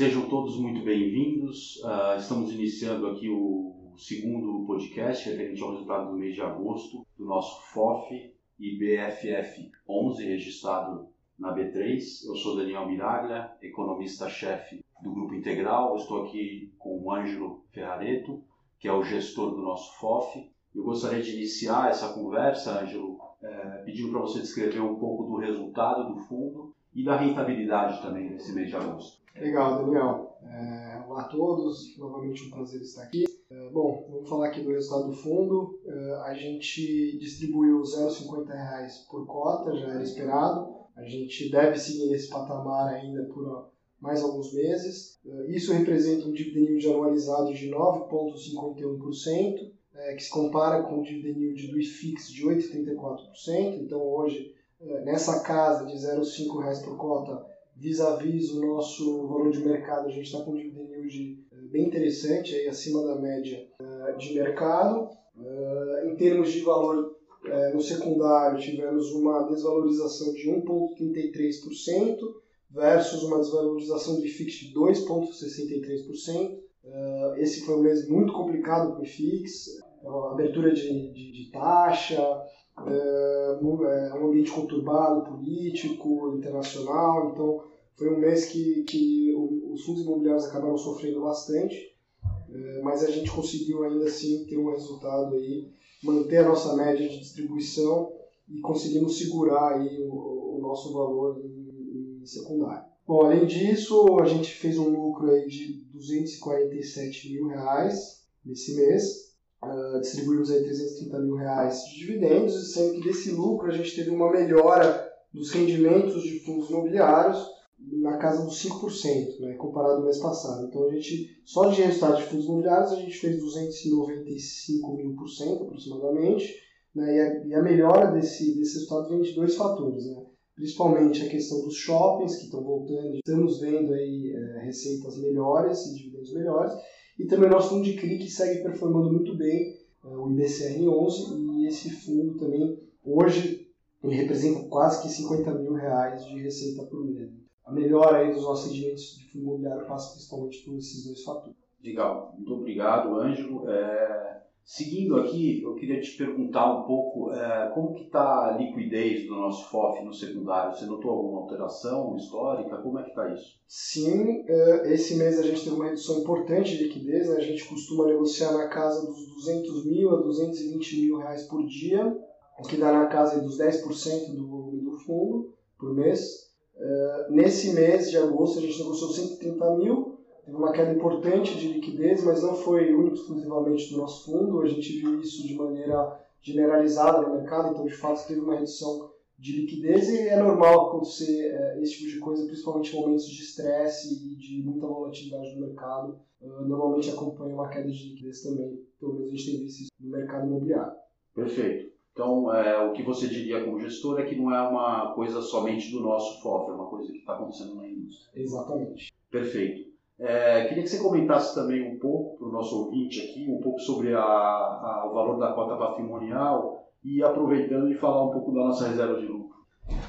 Sejam todos muito bem-vindos. Uh, estamos iniciando aqui o segundo podcast referente ao resultado do mês de agosto do nosso FOF e BFF 11, registrado na B3. Eu sou Daniel Miraglia, economista-chefe do Grupo Integral. estou aqui com o Ângelo Ferrareto, que é o gestor do nosso FOF. Eu gostaria de iniciar essa conversa, Ângelo, é, pedindo para você descrever um pouco do resultado do fundo e da rentabilidade também nesse mês de agosto. Legal, Daniel. É, olá a todos, novamente um prazer estar aqui. É, bom, vamos falar aqui do resultado do fundo. É, a gente distribuiu R$ 0,50 por cota, já era esperado. A gente deve seguir nesse patamar ainda por mais alguns meses. É, isso representa um dividend yield anualizado de 9,51%, é, que se compara com o dividend yield do IFIX de 8,34%. Então, hoje, é, nessa casa de R$ 0,05 por cota, vis-a-vis o nosso valor de mercado, a gente está com um dividend yield é, bem interessante, aí, acima da média é, de mercado. É, em termos de valor no secundário, tivemos uma desvalorização de 1,33% versus uma desvalorização do IFIX de 2,63%. Esse foi um mês muito complicado para o IFIX, abertura de, de, de taxa, é, é, um ambiente conturbado, político, internacional, então foi um mês que, que os fundos imobiliários acabaram sofrendo bastante, é, mas a gente conseguiu ainda assim ter um resultado aí, manter a nossa média de distribuição e conseguimos segurar aí o, o nosso valor em, em secundário. Bom, além disso, a gente fez um lucro aí de 247 mil reais nesse mês, Uh, distribuímos aí 330 mil reais de dividendos, sendo que desse lucro a gente teve uma melhora dos rendimentos de fundos imobiliários na casa dos 5%, né, comparado ao mês passado. Então a gente, só de resultado de fundos imobiliários, a gente fez 295 mil por cento aproximadamente, né, e, a, e, a, melhora desse, desse resultado vem de dois fatores, né, principalmente a questão dos shoppings que estão voltando, estamos vendo aí é, receitas melhores e dividendos melhores, e também o nosso fundo de CRI, que segue performando muito bem, é, o IBCR11, e esse fundo também, hoje, ele representa quase que 50 mil reais de receita por mês. A melhora aí dos nossos rendimentos de fundo imobiliário passa principalmente por esses dois fatores. Legal, muito obrigado, Ângelo. É, Seguindo aqui, eu queria te perguntar um pouco é, como que está a liquidez do nosso FOF no secundário. Você notou alguma alteração histórica? Como é que está isso? Sim, é, esse mês a gente teve uma redução importante de liquidez. Né? A gente costuma negociar na casa dos 200 mil a 220 mil reais por dia, o que dá na casa dos 10% do volume do fundo por mês. É, nesse mês de agosto a gente negociou 130 mil, teve uma queda importante de liquidez, mas não foi único exclusivamente do nosso fundo. A gente viu isso de maneira generalizada no mercado, então de fato teve uma redução de liquidez e é normal acontecer é, esse tipo de coisa, principalmente em momentos de estresse e de muita volatilidade no mercado. Uh, normalmente acompanha uma queda de liquidez também, pelo menos a gente tem visto isso no mercado imobiliário. Perfeito. Então, é, o que você diria como gestor é que não é uma coisa somente do nosso FOF, é uma coisa que está acontecendo na indústria. Exatamente. Perfeito. É, queria que você comentasse também um pouco para o nosso ouvinte aqui, um pouco sobre a, a, o valor da cota patrimonial e aproveitando de falar um pouco da nossa reserva de lucro.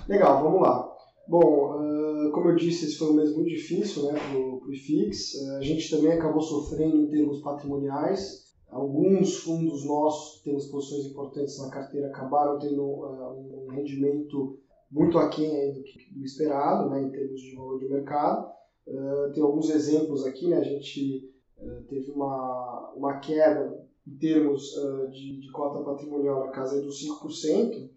Legal, vamos lá. Bom, uh, como eu disse, esse foi um mês muito difícil né, para o IFIX. Uh, a gente também acabou sofrendo em termos patrimoniais. Alguns fundos nossos que temos posições importantes na carteira acabaram tendo uh, um rendimento muito aquém do, do esperado né, em termos de valor de mercado. Uh, tem alguns exemplos aqui, né? A gente uh, teve uma, uma queda em termos uh, de, de cota patrimonial na casa dos 5%,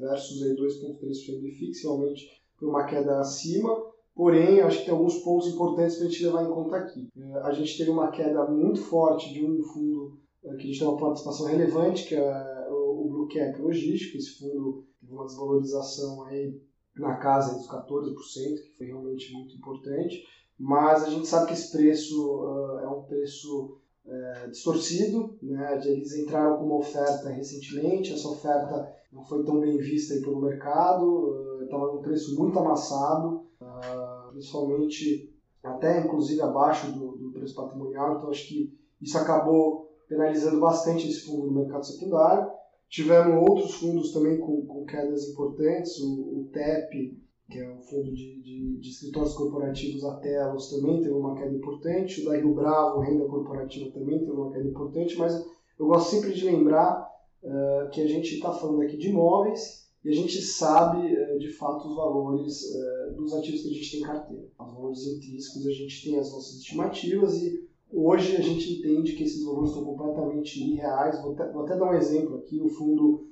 versus 2,3% de fixo, realmente foi uma queda acima, porém acho que tem alguns pontos importantes para a gente levar em conta aqui. a gente teve uma queda muito forte de um fundo que a gente tem uma participação relevante, que é o Blue Cap Logístico, esse fundo teve uma desvalorização aí na casa dos 14%, que foi realmente muito importante, mas a gente sabe que esse preço uh, é um preço uh, distorcido, né? eles entraram com uma oferta recentemente, essa oferta não foi tão bem vista pelo mercado, estava uh, num preço muito amassado, uh, principalmente até inclusive abaixo do, do preço patrimonial, então acho que isso acabou penalizando bastante esse fundo no mercado secundário. Tivemos outros fundos também com, com quedas importantes, o, o TEP que é o fundo de, de, de escritórios corporativos a Telos, também teve uma queda importante. O da Rio Bravo, renda corporativa, também teve uma queda importante. Mas eu gosto sempre de lembrar uh, que a gente está falando aqui de imóveis e a gente sabe uh, de fato os valores uh, dos ativos que a gente tem em carteira. Os valores intrínsecos, a gente tem as nossas estimativas e hoje a gente entende que esses valores estão completamente irreais. Vou, vou até dar um exemplo aqui: o fundo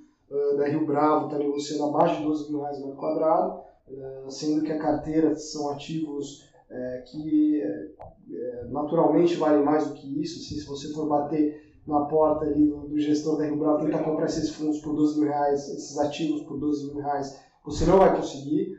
da Rio Bravo está negociando abaixo de 12 mil reais metro quadrado eh, sendo que a carteira são ativos é, que naturalmente valem mais do que isso. Assim, se você for bater na porta ali do, do gestor da Rio Bravo tentar comprar esses fundos por 12 mil reais, esses ativos por 12 mil reais, você não vai conseguir.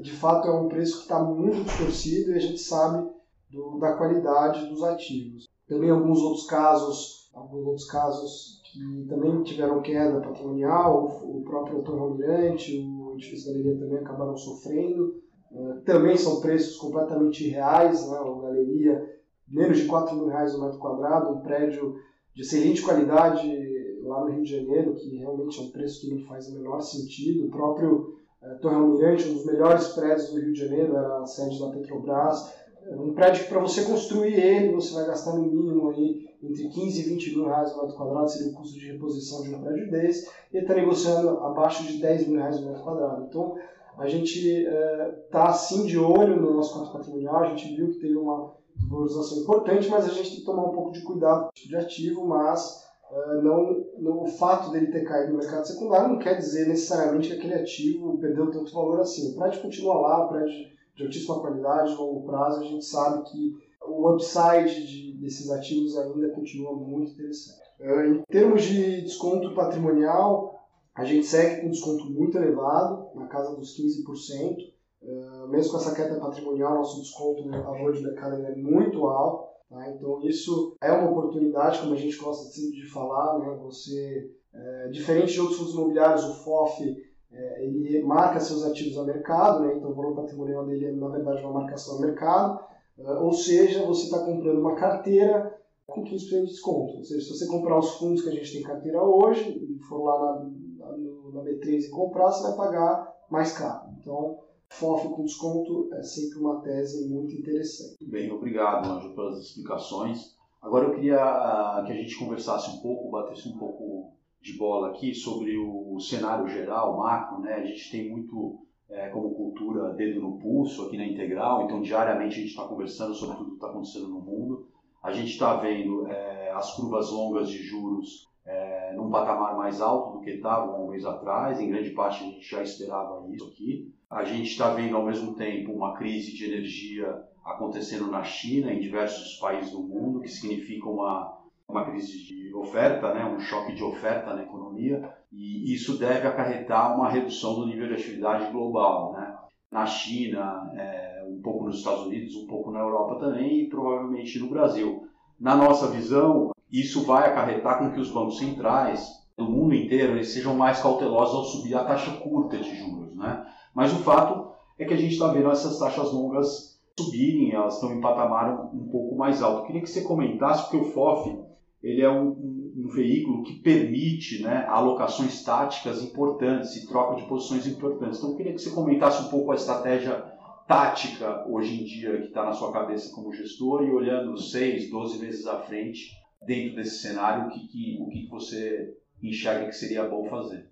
De fato, é um preço que está muito distorcido e a gente sabe do, da qualidade dos ativos. Também alguns outros casos, alguns outros casos que também tiveram queda patrimonial, o, próprio Torre Almirante, o edifícios galeria também acabaram sofrendo. Uh, também são preços completamente reais, né? a galeria menos de 4 mil reais o metro quadrado, um prédio de excelente qualidade lá no Rio de Janeiro, que realmente é um preço que não faz o menor sentido. O próprio uh, Torre Almirante, um dos melhores prédios do Rio de Janeiro, era a sede da Petrobras. É um prédio que para você construir ele, você vai gastar no mínimo aí entre 15 e 20 mil reais o metro quadrado, seria o custo de reposição de um prédio desse, e ele está negociando abaixo de 10 mil reais o metro quadrado. Então, a gente está é, assim de olho no nosso conto patrimonial, a gente viu que teve uma valorização importante, mas a gente tem que tomar um pouco de cuidado de ativo, mas uh, não, não, o fato dele ter caído no mercado secundário não quer dizer necessariamente que aquele ativo perdeu tanto valor assim. O prédio continua lá, o prédio de altíssima qualidade, de longo prazo, a gente sabe que o upside de, desses ativos ainda continua muito interessante. É, em termos de desconto patrimonial, a gente segue com desconto muito elevado, na casa dos 15%. É, mesmo com essa queda patrimonial, nosso desconto a valor de mercado é muito alto. Tá? Então, isso é uma oportunidade, como a gente gosta sempre de falar. Né? Você, é, diferente de outros fundos imobiliários, o FOF é, ele marca seus ativos a mercado, né? então o valor patrimonial dele é, na verdade, uma marcação a mercado. Uh, ou seja, você está comprando uma carteira com 15% de desconto. Ou seja, se você comprar os fundos que a gente tem em carteira hoje e for lá na, na, na B3 e comprar, você vai pagar mais caro. Então, FOF com desconto é sempre uma tese muito interessante. Bem, obrigado, Anjo, pelas explicações. Agora eu queria ah, que a gente conversasse um pouco, batesse um pouco de bola aqui sobre o cenário geral, macro, né? A gente tem muito é, como cultura dedo no pulso aqui na Integral, então diariamente a gente está conversando sobre tudo que está acontecendo no mundo. A gente está vendo é, as curvas longas de juros é, num patamar mais alto do que estavam um mês atrás, em grande parte a gente já esperava isso aqui. A gente está vendo ao mesmo tempo uma crise de energia acontecendo na China, em diversos países do mundo, que significa uma, uma crise de oferta, né, um choque de oferta na economia e isso deve acarretar uma redução do nível de atividade global, né? Na China, é, um pouco nos Estados Unidos, um pouco na Europa também e provavelmente no Brasil. Na nossa visão, isso vai acarretar com que os bancos centrais do mundo inteiro eles sejam mais cautelosos ao subir a taxa curta de juros, né? Mas o fato é que a gente está vendo essas taxas longas subirem, elas estão em patamar um, pouco mais alto. Queria que você comentasse, porque o FOF ele é um, um, um, veículo que permite né, alocações táticas importantes e troca de posições importantes. Então, eu queria que você comentasse um pouco a estratégia tática hoje em dia que está na sua cabeça como gestor e olhando 6, 12 meses à frente, dentro desse cenário, o que, que, o que você enxerga que seria bom fazer.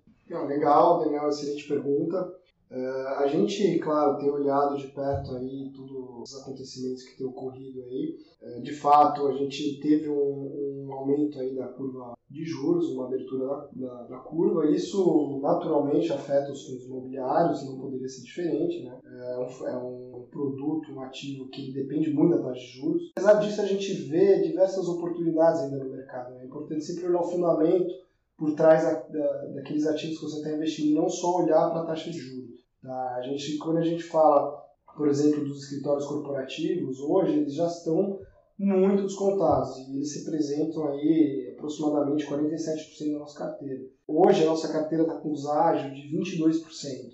legal, Daniel, excelente pergunta. Uh, a gente, claro, tem olhado de perto aí todos os acontecimentos que têm ocorrido aí. Uh, de fato, a gente teve um, um, aumento aí da curva de juros, uma abertura da, da, da, curva. Isso naturalmente afeta os fundos imobiliários, não poderia ser diferente, né? É um, é um produto, um ativo que depende muito da taxa de juros. Apesar disso, a gente vê diversas oportunidades ainda no mercado. Né? É importante sempre olhar o fundamento por trás da, da, daqueles ativos que você está investindo não só olhar para a taxa de juros. Tá? A gente, quando a gente fala, por exemplo, dos escritórios corporativos, hoje eles já estão muito descontados e eles representam aí aproximadamente 47% da nossa carteira. Hoje a nossa carteira está com deságio de 22%,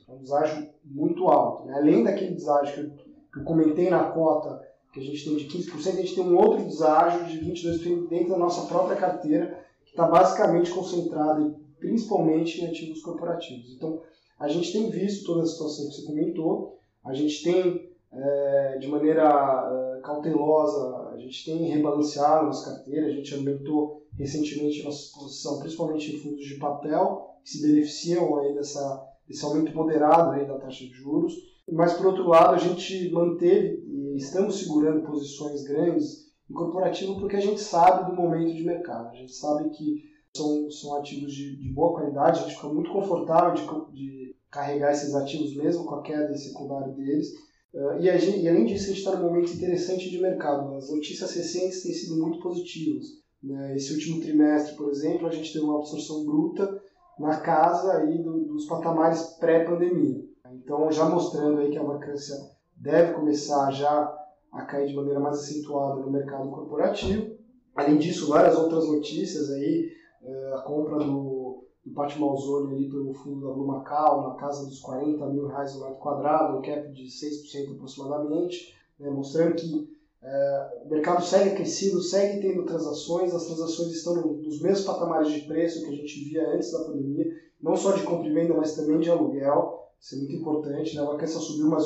é um deságio muito alto. Né? Além daquele deságio que eu comentei na cota que a gente tem de 15%, a gente tem um outro deságio de 22% dentro da nossa própria carteira, que está basicamente concentrada principalmente em ativos corporativos. Então, a gente tem visto toda a situação que você comentou, a gente tem, é, de maneira é, cautelosa, a gente tem rebalanceado nossa carteira, a gente aumentou recentemente nossa exposição, principalmente em fundos de papel, que se beneficiam aí dessa, desse aumento moderado aí da taxa de juros. Mas, por outro lado, a gente manteve e estamos segurando posições grandes em corporativo porque a gente sabe do momento de mercado. A gente sabe que são, são ativos de, de boa qualidade, a gente fica muito confortável de, de carregar esses ativos mesmo com a queda secundária deles. Uh, e, gente, e, além disso, a gente está num momento interessante de mercado. As notícias recentes têm sido muito positivas. Né? Esse último trimestre, por exemplo, a gente teve uma absorção bruta na casa aí do, dos patamares pré-pandemia. Então, já mostrando aí que a vacância deve começar já a cair de maneira mais acentuada no mercado corporativo. Além disso, várias outras notícias aí, é, a compra do, do Pátio Malzone ali pelo fundo da Blue Macau, na casa dos 40 mil reais o metro quadrado, um cap de 6% aproximadamente, né, mostrando que é, o mercado segue aquecido, segue tendo transações, as transações estão nos mesmos patamares de preço que a gente via antes da pandemia, não só de compra e venda, mas também de aluguel, isso é muito importante, né? a vacância subiu, mas,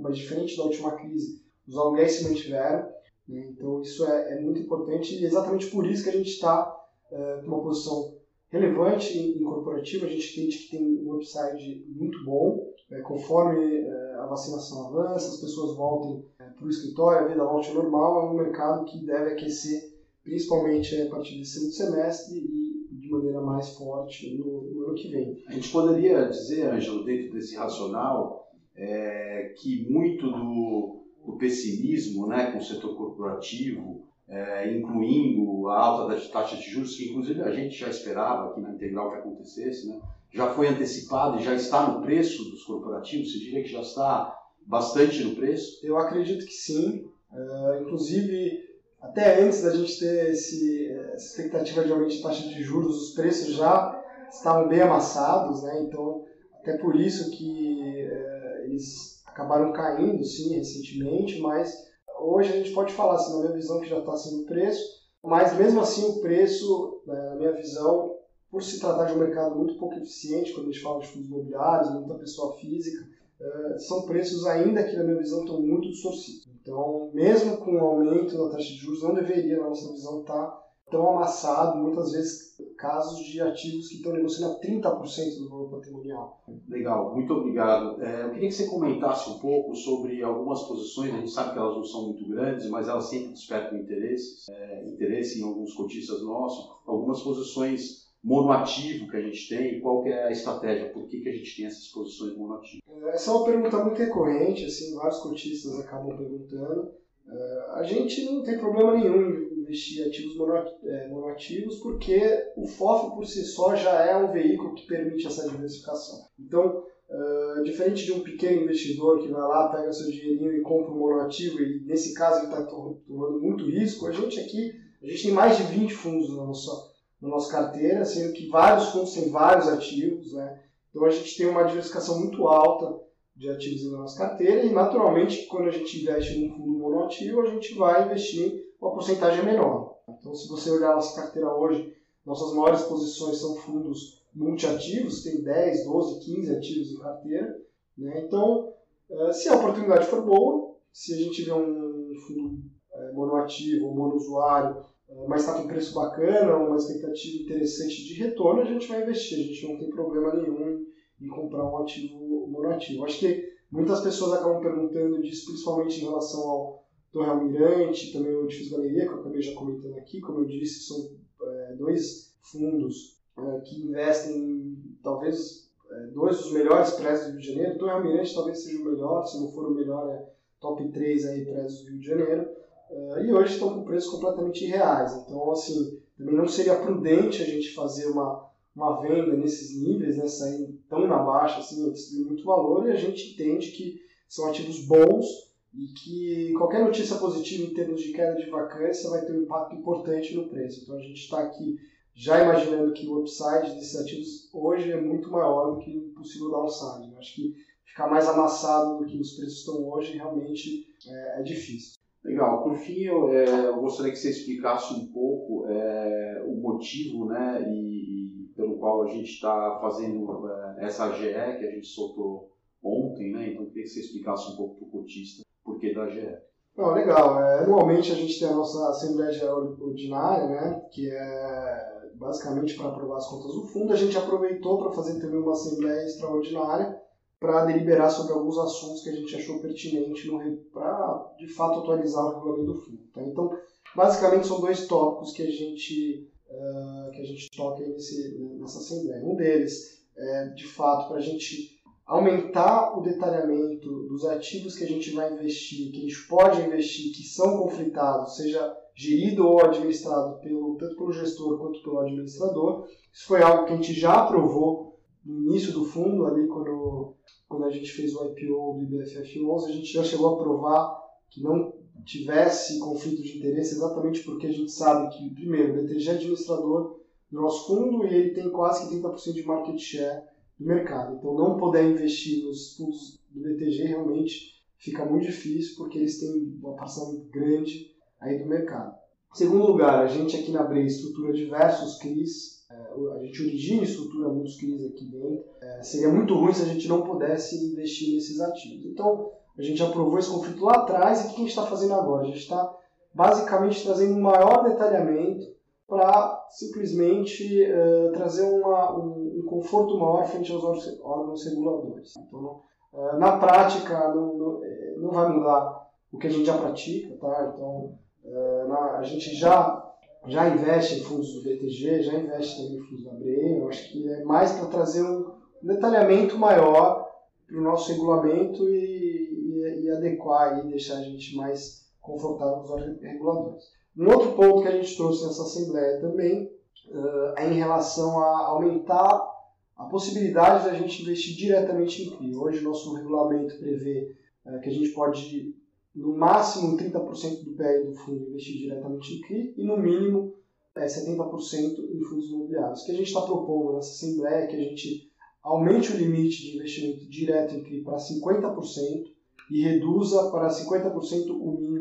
mas diferente da última crise, os aluguéis se mantiveram, né? então isso é, é, muito importante e exatamente por isso que a gente está é, com uma posição relevante em, corporativo, a gente entende que tem um upside muito bom, é, conforme é, a vacinação avança, as pessoas voltem é, para o escritório, a vida volte ao normal, é um mercado que deve aquecer principalmente a partir desse segundo semestre e de maneira mais forte no, no ano que vem. A gente poderia dizer, Ângelo, dentro desse racional, é, que muito do, do, pessimismo né, com o setor corporativo, é, incluindo a alta das taxas de juros, que inclusive a gente já esperava aqui na Integral que acontecesse, né, já foi antecipado e já está no preço dos corporativos? Você diria que já está bastante no preço? Eu acredito que sim. Uh, inclusive, até antes da gente ter esse, essa expectativa de aumento de taxa de juros, os preços já estavam bem amassados, né? Então, até por isso que é, eles acabaram caindo, sim, recentemente, mas hoje a gente pode falar, assim, na minha visão, que já está sendo preço, mas mesmo assim o preço, né, na minha visão, por se tratar de um mercado muito pouco eficiente, quando a gente fala de fundos imobiliários, muita pessoa física, é, são preços ainda que, na minha visão, estão muito distorcidos. Então, mesmo com o aumento da taxa de juros, não deveria, na nossa visão, estar tá tão amassado, muitas vezes, casos de ativos que estão negociando a 30% do valor patrimonial. Legal, muito obrigado. É, eu queria que você comentasse um pouco sobre algumas posições, a gente sabe que elas não são muito grandes, mas elas sempre despertam interesse, é, interesse em alguns cotistas nossos, algumas posições monoativo que a gente tem? Qual que é a estratégia? Por que, que a gente tem essas posições monoativo? Essa é uma pergunta muito recorrente, assim, vários cotistas acabam perguntando. Uh, a gente não tem problema nenhum investir em ativos é, monoativos porque o FOF por si só já é um veículo que permite essa diversificação. Então, uh, diferente de um pequeno investidor que vai lá, pega seu dinheirinho e compra um monoativo e nesse caso ele está tomando muito risco, a gente aqui a gente tem mais de 20 fundos na nossa na nossa carteira, sendo que vários fundos têm vários ativos, né? Então a gente tem uma diversificação muito alta de ativos na nossa carteira e naturalmente quando a gente investe num fundo monoativo a gente vai investir uma porcentagem menor. Então se você olhar a nossa carteira hoje, nossas maiores posições são fundos multiativos, tem 10, 12, 15 ativos em carteira. Né? Então, eh, se a oportunidade for boa, se a gente tiver um fundo eh, monoativo ou monousuário mas está com preço bacana, uma expectativa interessante de retorno, a gente vai investir. A gente não tem problema nenhum em comprar um ativo monoativo. Acho que muitas pessoas acabam perguntando disso, principalmente em relação ao Torre Almirante, também o Edifício Galeria, que eu acabei já comentando aqui. Como eu disse, são é, dois fundos é, que investem talvez é, dois dos melhores prédios do Rio de Janeiro. Torre Almirante talvez seja o melhor, se não for o melhor, é top 3 aí prédios do Rio de Janeiro. Uh, e hoje estão com preços completamente irreais. Então, assim, também não seria prudente a gente fazer uma, uma venda nesses níveis, né, sair tão na baixa, assim, destruir muito valor, e a gente entende que são ativos bons e que qualquer notícia positiva em termos de queda de vacância vai ter um impacto importante no preço. Então, a gente está aqui já imaginando que o upside desses ativos hoje é muito maior do que o possível downside. Eu acho que ficar mais amassado do que os preços estão hoje realmente é, é difícil. Legal. Por fim, eu, é, eu, gostaria que você explicasse um pouco é, o motivo né, e, e, pelo qual a gente está fazendo é, essa GE que a gente soltou ontem, né? Então, eu queria que você explicasse um pouco para o cotista por que da GE. Não, legal. É, anualmente a gente tem a nossa Assembleia Geral Ordinária, né, que é basicamente para aprovar as contas do fundo. A gente aproveitou para fazer também uma Assembleia Extraordinária para deliberar sobre alguns assuntos que a gente achou pertinente para, de fato, atualizar o regulamento do fundo. Tá? Então, basicamente são dois tópicos que a gente, uh, que a gente toca nesse, nessa Assembleia. Um deles é, de fato, para a gente aumentar o detalhamento dos ativos que a gente vai investir, que a gente pode investir, que são conflitados, seja gerido ou administrado pelo, tanto pelo gestor quanto pelo administrador. Isso foi algo que a gente já aprovou no início do fundo, ali quando, quando a gente fez o IPO do IBFF11, a gente já chegou a aprovar que não tivesse conflito de interesse, exatamente porque a gente sabe que, primeiro, o BTG é administrador do nosso fundo e ele tem quase que 30% de market share do mercado. Então, não poder investir nos fundos do BTG realmente fica muito difícil porque eles têm uma parcela grande aí do mercado. Em segundo lugar, a gente aqui na Brei estrutura diversos CRIs, é, a gente origina e estrutura muitos CRIs aqui dentro. É, seria muito ruim se a gente não pudesse investir nesses ativos. Então, a gente aprovou esse conflito lá atrás e o que a gente está fazendo agora? A gente está basicamente trazendo um maior detalhamento para simplesmente uh, trazer uma, um, um, conforto maior frente aos órgãos reguladores. Então, uh, na prática, não, não, eh, não, vai mudar o que a gente já pratica, tá? Então, uh, na, a gente já, já investe em fundos do BTG, já investe também em fundos da BRE, eu acho que é mais para trazer um detalhamento maior para o nosso regulamento e, e, e adequar e deixar a gente mais confortável com os órgãos reguladores. Um outro ponto que a gente trouxe nessa Assembleia também uh, é em relação a aumentar a possibilidade da gente investir diretamente em CRI. Hoje, nosso regulamento prevê uh, que a gente pode, no máximo, 30% do PL do fundo investir diretamente em CRI e, no mínimo, é, 70% em fundos imobiliários. O que a gente está propondo nessa Assembleia é que a gente aumente o limite de investimento direto em CRI para 50% e reduza para 50% o mínimo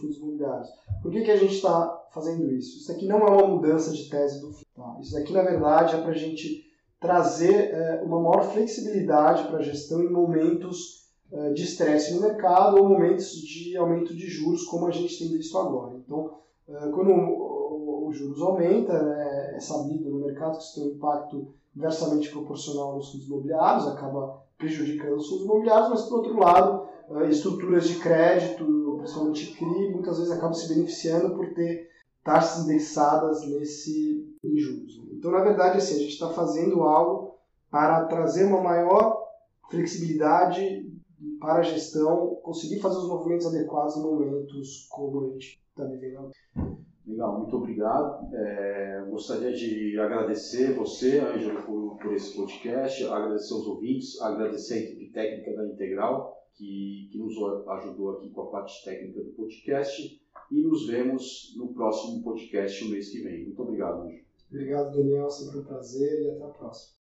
fundos imobiliários. Por que, que a gente está fazendo isso? Isso aqui não é uma mudança de tese do fundo. Tá? Isso aqui, na verdade, é para a gente trazer é, uma maior flexibilidade para a gestão em momentos é, de estresse no mercado ou momentos de aumento de juros, como a gente tem visto agora. Então, é, quando os juros aumenta, né, é sabido no mercado que isso tem um impacto inversamente proporcional nos fundos imobiliários, acaba prejudicando os fundos imobiliários, mas, por outro lado, estruturas de crédito, principalmente CRI, muitas vezes acabam se beneficiando por ter taxas indexadas nesse em juros. Então, na verdade, assim, a gente está fazendo algo para trazer uma maior flexibilidade para a gestão, conseguir fazer os movimentos adequados em momentos como a gente está vivendo. Legal, muito obrigado. É, gostaria de agradecer você, Ângelo, por, por esse podcast, agradecer os ouvintes, agradecer a equipe técnica da Integral que, que nos ajudou aqui com a parte técnica do podcast. E nos vemos no próximo podcast o mês que vem. Muito obrigado, Anjo. Obrigado, Daniel. Sempre um prazer e até a próxima.